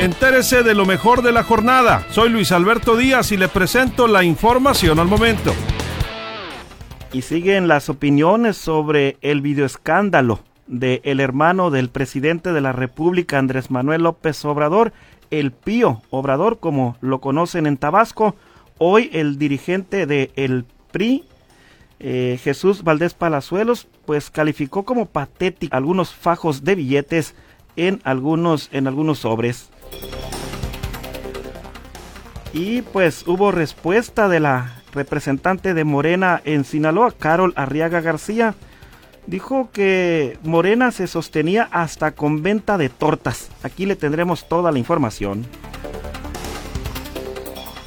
Entérese de lo mejor de la jornada. Soy Luis Alberto Díaz y le presento la información al momento. Y siguen las opiniones sobre el videoescándalo de el hermano del presidente de la República, Andrés Manuel López Obrador, el Pío Obrador, como lo conocen en Tabasco. Hoy el dirigente de el PRI, eh, Jesús Valdés Palazuelos, pues calificó como patético algunos fajos de billetes en algunos, en algunos sobres. Y pues hubo respuesta de la representante de Morena en Sinaloa, Carol Arriaga García. Dijo que Morena se sostenía hasta con venta de tortas. Aquí le tendremos toda la información.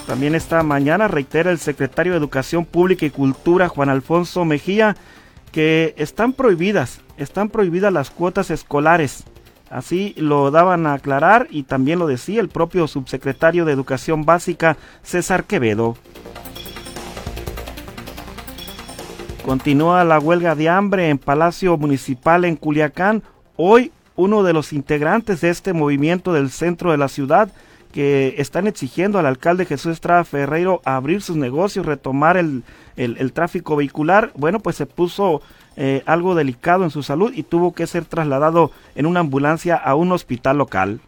También esta mañana reitera el secretario de Educación Pública y Cultura, Juan Alfonso Mejía, que están prohibidas, están prohibidas las cuotas escolares. Así lo daban a aclarar y también lo decía el propio subsecretario de Educación Básica, César Quevedo. Continúa la huelga de hambre en Palacio Municipal en Culiacán. Hoy uno de los integrantes de este movimiento del centro de la ciudad que están exigiendo al alcalde Jesús Estrada Ferreiro abrir sus negocios, retomar el, el, tráfico vehicular, bueno, pues se puso eh, algo delicado en su salud y tuvo que ser trasladado en una ambulancia a un hospital local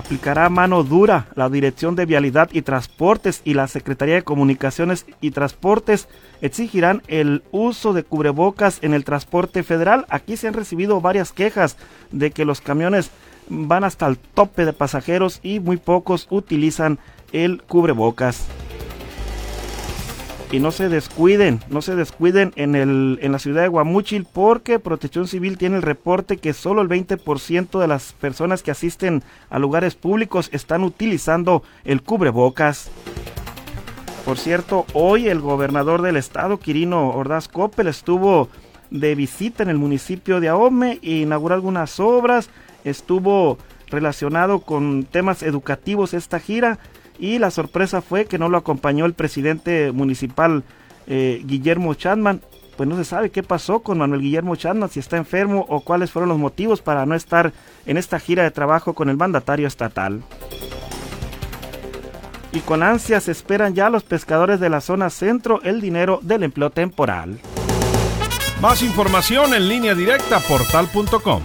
aplicará mano dura la Dirección de Vialidad y Transportes y la Secretaría de Comunicaciones y Transportes exigirán el uso de cubrebocas en el transporte federal. Aquí se han recibido varias quejas de que los camiones van hasta el tope de pasajeros y muy pocos utilizan el cubrebocas y no se descuiden, no se descuiden en, el, en la ciudad de Guamúchil porque Protección Civil tiene el reporte que solo el 20% de las personas que asisten a lugares públicos están utilizando el cubrebocas. Por cierto, hoy el gobernador del estado, Quirino Ordaz Coppel, estuvo de visita en el municipio de Ahome e inauguró algunas obras, estuvo relacionado con temas educativos esta gira y la sorpresa fue que no lo acompañó el presidente municipal eh, Guillermo Chadman. Pues no se sabe qué pasó con Manuel Guillermo Chadman, si está enfermo o cuáles fueron los motivos para no estar en esta gira de trabajo con el mandatario estatal. Y con ansias esperan ya los pescadores de la zona centro el dinero del empleo temporal. Más información en línea directa portal.com.